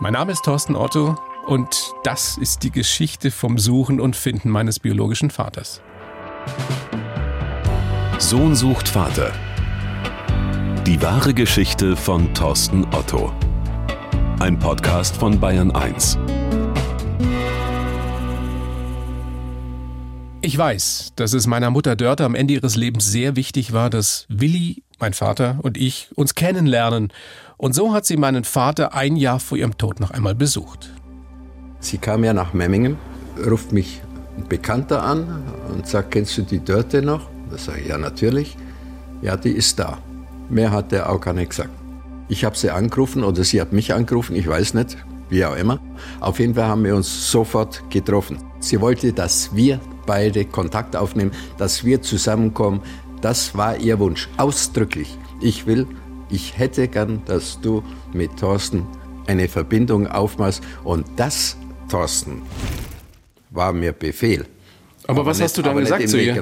Mein Name ist Thorsten Otto und das ist die Geschichte vom Suchen und Finden meines biologischen Vaters. Sohn sucht Vater. Die wahre Geschichte von Thorsten Otto. Ein Podcast von Bayern 1. Ich weiß, dass es meiner Mutter Dörte am Ende ihres Lebens sehr wichtig war, dass Willi, mein Vater und ich uns kennenlernen. Und so hat sie meinen Vater ein Jahr vor ihrem Tod noch einmal besucht. Sie kam ja nach Memmingen, ruft mich ein Bekannter an und sagt, kennst du die Dörte noch? Da sage ich, ja natürlich. Ja, die ist da. Mehr hat der auch gar nicht gesagt. Ich habe sie angerufen oder sie hat mich angerufen, ich weiß nicht, wie auch immer. Auf jeden Fall haben wir uns sofort getroffen. Sie wollte, dass wir beide Kontakt aufnehmen, dass wir zusammenkommen. Das war ihr Wunsch, ausdrücklich. Ich will, ich hätte gern, dass du mit Thorsten eine Verbindung aufmachst. Und das, Thorsten, war mir Befehl. Aber, aber was nicht, hast du dann gesagt zu ihr?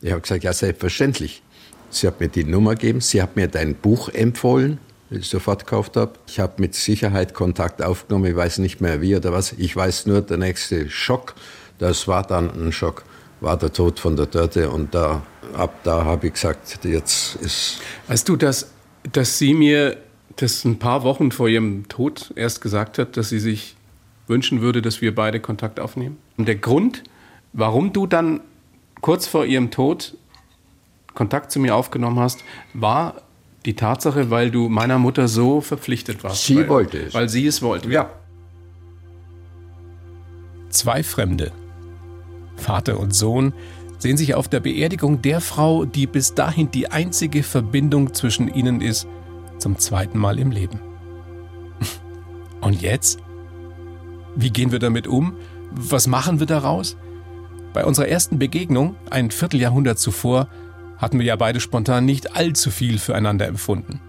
Ich habe gesagt, ja, selbstverständlich. Sie hat mir die Nummer gegeben, sie hat mir dein Buch empfohlen, das ich sofort gekauft habe. Ich habe mit Sicherheit Kontakt aufgenommen, ich weiß nicht mehr wie oder was. Ich weiß nur, der nächste Schock das war dann ein Schock, war der Tod von der Dörte und da, ab da habe ich gesagt, jetzt ist... Weißt du, dass, dass sie mir das ein paar Wochen vor ihrem Tod erst gesagt hat, dass sie sich wünschen würde, dass wir beide Kontakt aufnehmen? Und der Grund, warum du dann kurz vor ihrem Tod Kontakt zu mir aufgenommen hast, war die Tatsache, weil du meiner Mutter so verpflichtet warst. Sie weil, wollte es. Weil sie es wollte. Ja. Zwei Fremde Vater und Sohn sehen sich auf der Beerdigung der Frau, die bis dahin die einzige Verbindung zwischen ihnen ist, zum zweiten Mal im Leben. Und jetzt? Wie gehen wir damit um? Was machen wir daraus? Bei unserer ersten Begegnung, ein Vierteljahrhundert zuvor, hatten wir ja beide spontan nicht allzu viel füreinander empfunden.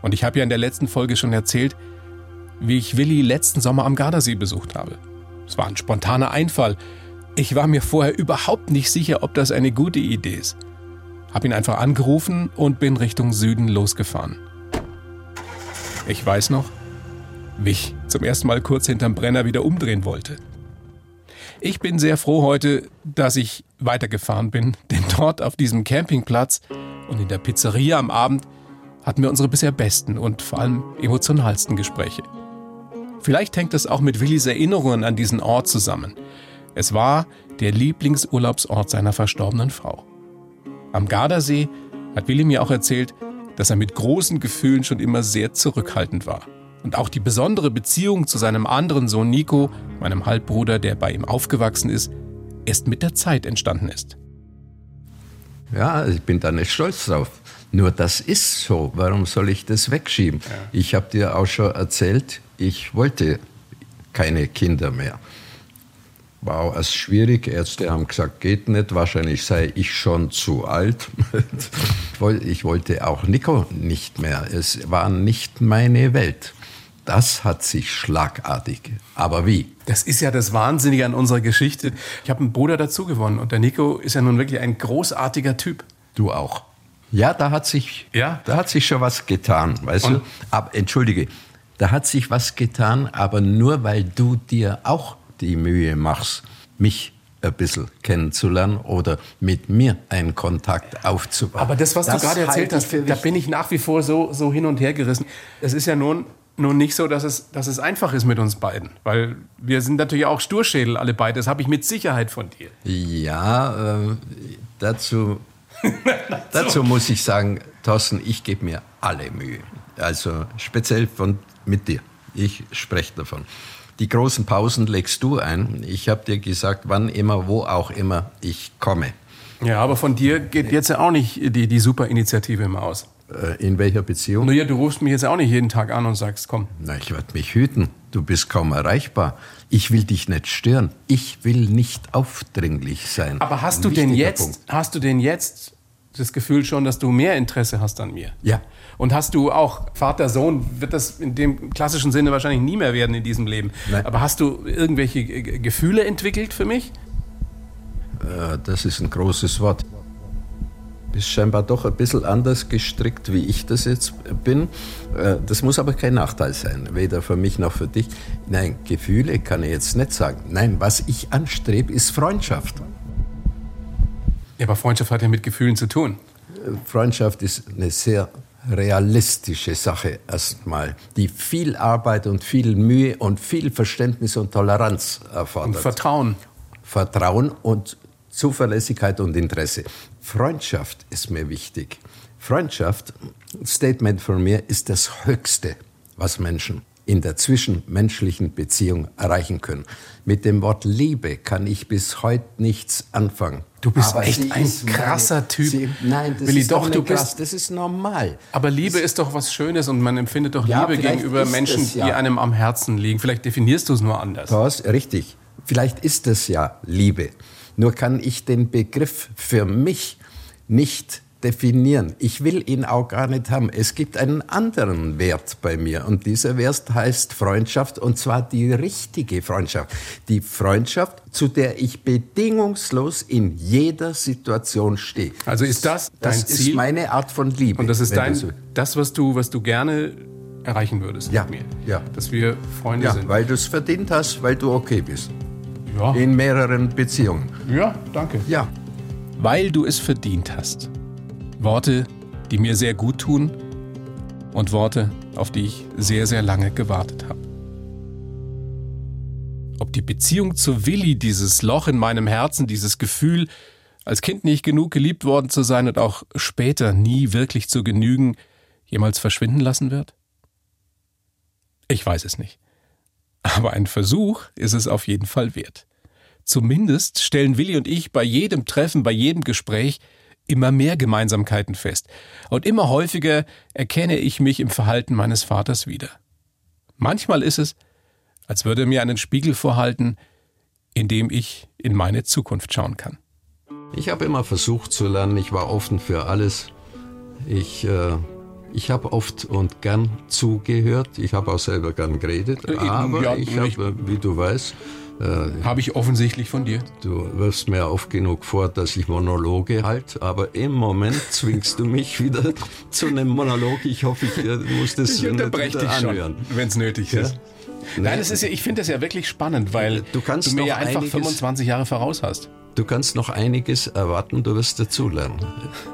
Und ich habe ja in der letzten Folge schon erzählt, wie ich Willi letzten Sommer am Gardasee besucht habe. Es war ein spontaner Einfall, ich war mir vorher überhaupt nicht sicher, ob das eine gute Idee ist. Hab ihn einfach angerufen und bin Richtung Süden losgefahren. Ich weiß noch, wie ich zum ersten Mal kurz hinterm Brenner wieder umdrehen wollte. Ich bin sehr froh heute, dass ich weitergefahren bin, denn dort auf diesem Campingplatz und in der Pizzeria am Abend hatten wir unsere bisher besten und vor allem emotionalsten Gespräche. Vielleicht hängt es auch mit Willis Erinnerungen an diesen Ort zusammen. Es war der Lieblingsurlaubsort seiner verstorbenen Frau. Am Gardasee hat Willi mir auch erzählt, dass er mit großen Gefühlen schon immer sehr zurückhaltend war. Und auch die besondere Beziehung zu seinem anderen Sohn Nico, meinem Halbbruder, der bei ihm aufgewachsen ist, erst mit der Zeit entstanden ist. Ja, ich bin da nicht stolz drauf. Nur das ist so. Warum soll ich das wegschieben? Ja. Ich habe dir auch schon erzählt, ich wollte keine Kinder mehr war auch erst schwierig. Ärzte haben gesagt, geht nicht. Wahrscheinlich sei ich schon zu alt. ich wollte auch Nico nicht mehr. Es war nicht meine Welt. Das hat sich schlagartig. Aber wie? Das ist ja das Wahnsinnige an unserer Geschichte. Ich habe einen Bruder dazu gewonnen und der Nico ist ja nun wirklich ein großartiger Typ. Du auch. Ja, da hat sich, ja? da hat sich schon was getan, weißt und? du? Aber, entschuldige, da hat sich was getan, aber nur weil du dir auch die Mühe machst, mich ein bisschen kennenzulernen oder mit mir einen Kontakt aufzubauen. Aber das, was das du gerade erzählt hast, da bin ich nach wie vor so, so hin und her gerissen. Es ist ja nun, nun nicht so, dass es, dass es einfach ist mit uns beiden, weil wir sind natürlich auch Sturschädel alle beide. Das habe ich mit Sicherheit von dir. Ja, äh, dazu, dazu muss ich sagen, Thorsten, ich gebe mir alle Mühe. Also speziell von, mit dir. Ich spreche davon. Die großen Pausen legst du ein. Ich habe dir gesagt, wann immer, wo auch immer ich komme. Ja, aber von dir geht jetzt ja auch nicht die, die super Initiative immer aus. Äh, in welcher Beziehung? Naja, du rufst mich jetzt auch nicht jeden Tag an und sagst, komm. Na, ich werde mich hüten. Du bist kaum erreichbar. Ich will dich nicht stören. Ich will nicht aufdringlich sein. Aber hast du denn jetzt, Punkt. hast du denn jetzt das Gefühl schon, dass du mehr Interesse hast an mir? Ja. Und hast du auch Vater, Sohn, wird das in dem klassischen Sinne wahrscheinlich nie mehr werden in diesem Leben. Nein. Aber hast du irgendwelche Gefühle entwickelt für mich? Äh, das ist ein großes Wort. bist scheinbar doch ein bisschen anders gestrickt, wie ich das jetzt bin. Äh, das muss aber kein Nachteil sein, weder für mich noch für dich. Nein, Gefühle kann ich jetzt nicht sagen. Nein, was ich anstrebe, ist Freundschaft. Ja, aber Freundschaft hat ja mit Gefühlen zu tun. Freundschaft ist eine sehr realistische Sache erstmal, die viel Arbeit und viel Mühe und viel Verständnis und Toleranz erfordert. Und Vertrauen. Vertrauen und Zuverlässigkeit und Interesse. Freundschaft ist mir wichtig. Freundschaft, Statement von mir, ist das Höchste, was Menschen in der zwischenmenschlichen Beziehung erreichen können. Mit dem Wort Liebe kann ich bis heute nichts anfangen. Du bist aber echt ein krasser meine, Typ. Sie, nein, das Willi, ist doch, du bist, das ist normal. Aber Liebe das, ist doch was Schönes und man empfindet doch ja, Liebe gegenüber Menschen, ja. die einem am Herzen liegen. Vielleicht definierst du es nur anders. Das, richtig. Vielleicht ist es ja Liebe. Nur kann ich den Begriff für mich nicht definieren. Ich will ihn auch gar nicht haben. Es gibt einen anderen Wert bei mir und dieser Wert heißt Freundschaft und zwar die richtige Freundschaft. Die Freundschaft, zu der ich bedingungslos in jeder Situation stehe. Also ist das dein das Ziel? ist meine Art von Liebe. Und das ist dein, das, was du, was du gerne erreichen würdest ja, mit mir. Ja. Dass wir Freunde ja, sind. weil du es verdient hast, weil du okay bist. Ja. In mehreren Beziehungen. Ja, danke. Ja. Weil du es verdient hast. Worte, die mir sehr gut tun und Worte, auf die ich sehr, sehr lange gewartet habe. Ob die Beziehung zu Willi, dieses Loch in meinem Herzen, dieses Gefühl, als Kind nicht genug geliebt worden zu sein und auch später nie wirklich zu genügen, jemals verschwinden lassen wird? Ich weiß es nicht. Aber ein Versuch ist es auf jeden Fall wert. Zumindest stellen Willi und ich bei jedem Treffen, bei jedem Gespräch immer mehr Gemeinsamkeiten fest. Und immer häufiger erkenne ich mich im Verhalten meines Vaters wieder. Manchmal ist es, als würde er mir einen Spiegel vorhalten, in dem ich in meine Zukunft schauen kann. Ich habe immer versucht zu lernen, ich war offen für alles. Ich äh, ich habe oft und gern zugehört. Ich habe auch selber gern geredet. Äh, aber ja, ich habe, wie du weißt, äh, habe ich offensichtlich von dir. Du wirfst mir oft genug vor, dass ich Monologe halte, aber im Moment zwingst du mich wieder zu einem Monolog. Ich hoffe, ich äh, muss das ich unterbreche dich anhören, wenn es nötig ist. Nein, das ist ja, ich finde das ja wirklich spannend, weil du, kannst du mir ja einfach 25 Jahre voraus hast. Du kannst noch einiges erwarten, du wirst dazulernen.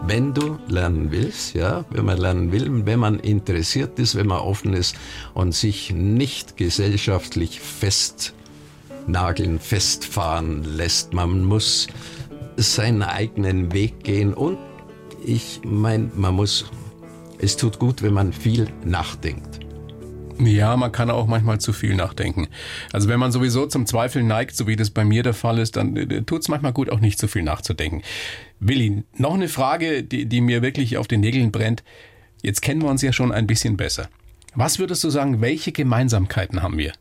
Wenn du lernen willst, ja, wenn man lernen will, wenn man interessiert ist, wenn man offen ist und sich nicht gesellschaftlich festnageln, festfahren lässt. Man muss seinen eigenen Weg gehen und ich meine, man muss, es tut gut, wenn man viel nachdenkt. Ja, man kann auch manchmal zu viel nachdenken. Also wenn man sowieso zum Zweifel neigt, so wie das bei mir der Fall ist, dann äh, tut es manchmal gut, auch nicht zu viel nachzudenken. Willi, noch eine Frage, die, die mir wirklich auf den Nägeln brennt. Jetzt kennen wir uns ja schon ein bisschen besser. Was würdest du sagen, welche Gemeinsamkeiten haben wir?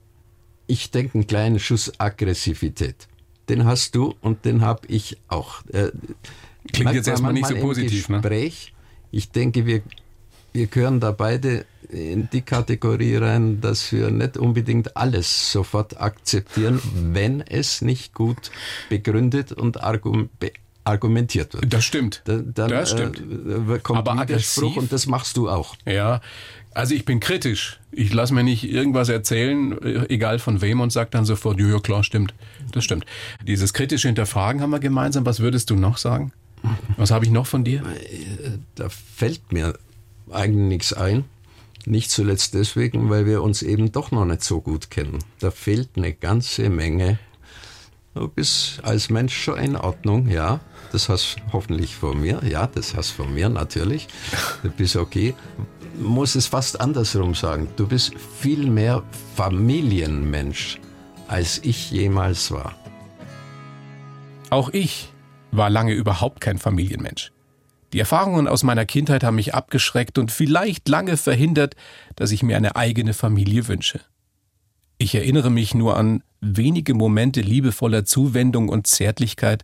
Ich denke, einen kleinen Schuss Aggressivität. Den hast du und den habe ich auch. Äh, Klingt jetzt erstmal nicht so positiv, ne? Gespräch, ne? Ich denke, wir wir gehören da beide in die Kategorie rein, dass wir nicht unbedingt alles sofort akzeptieren, wenn es nicht gut begründet und argumentiert wird. Das stimmt. Dann, das stimmt. Äh, kommt Aber Widerspruch aggressiv? und das machst du auch. Ja, also ich bin kritisch. Ich lasse mir nicht irgendwas erzählen, äh, egal von wem, und sage dann sofort, ja, klar, stimmt. Das stimmt. Dieses kritische Hinterfragen haben wir gemeinsam. Was würdest du noch sagen? Was habe ich noch von dir? Äh, da fällt mir eigentlich nichts ein. Nicht zuletzt deswegen, weil wir uns eben doch noch nicht so gut kennen. Da fehlt eine ganze Menge. Du bist als Mensch schon in Ordnung, ja. Das hast hoffentlich von mir. Ja, das hast von mir natürlich. Du bist okay. Muss es fast andersrum sagen. Du bist viel mehr Familienmensch, als ich jemals war. Auch ich war lange überhaupt kein Familienmensch. Die Erfahrungen aus meiner Kindheit haben mich abgeschreckt und vielleicht lange verhindert, dass ich mir eine eigene Familie wünsche. Ich erinnere mich nur an wenige Momente liebevoller Zuwendung und Zärtlichkeit,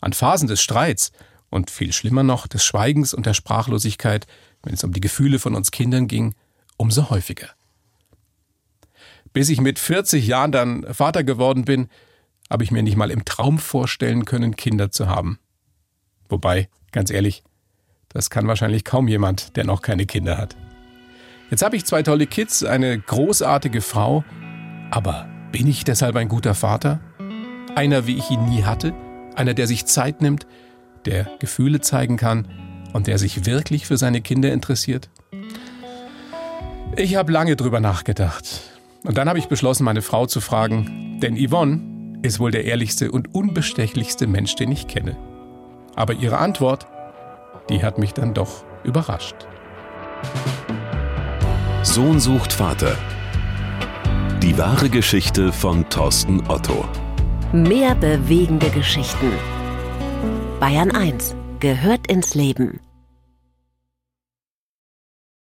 an Phasen des Streits und viel schlimmer noch des Schweigens und der Sprachlosigkeit, wenn es um die Gefühle von uns Kindern ging, umso häufiger. Bis ich mit 40 Jahren dann Vater geworden bin, habe ich mir nicht mal im Traum vorstellen können, Kinder zu haben. Wobei, ganz ehrlich, Das kann wahrscheinlich kaum jemand, der noch keine Kinder hat. Jetzt habe ich zwei tolle Kids, eine großartige Frau, aber bin ich deshalb ein guter Vater? Einer, wie ich ihn nie hatte? Einer, der sich Zeit nimmt, der Gefühle zeigen kann und der sich wirklich für seine Kinder interessiert? Ich habe lange drüber nachgedacht. Und dann habe ich beschlossen, meine Frau zu fragen, denn Yvonne ist wohl der ehrlichste und unbestechlichste Mensch, den ich kenne. Aber ihre Antwort, die hat mich dann doch überrascht. Sohn sucht Vater. Die wahre Geschichte von Thorsten Otto. Mehr bewegende Geschichten. Bayern 1 gehört ins Leben.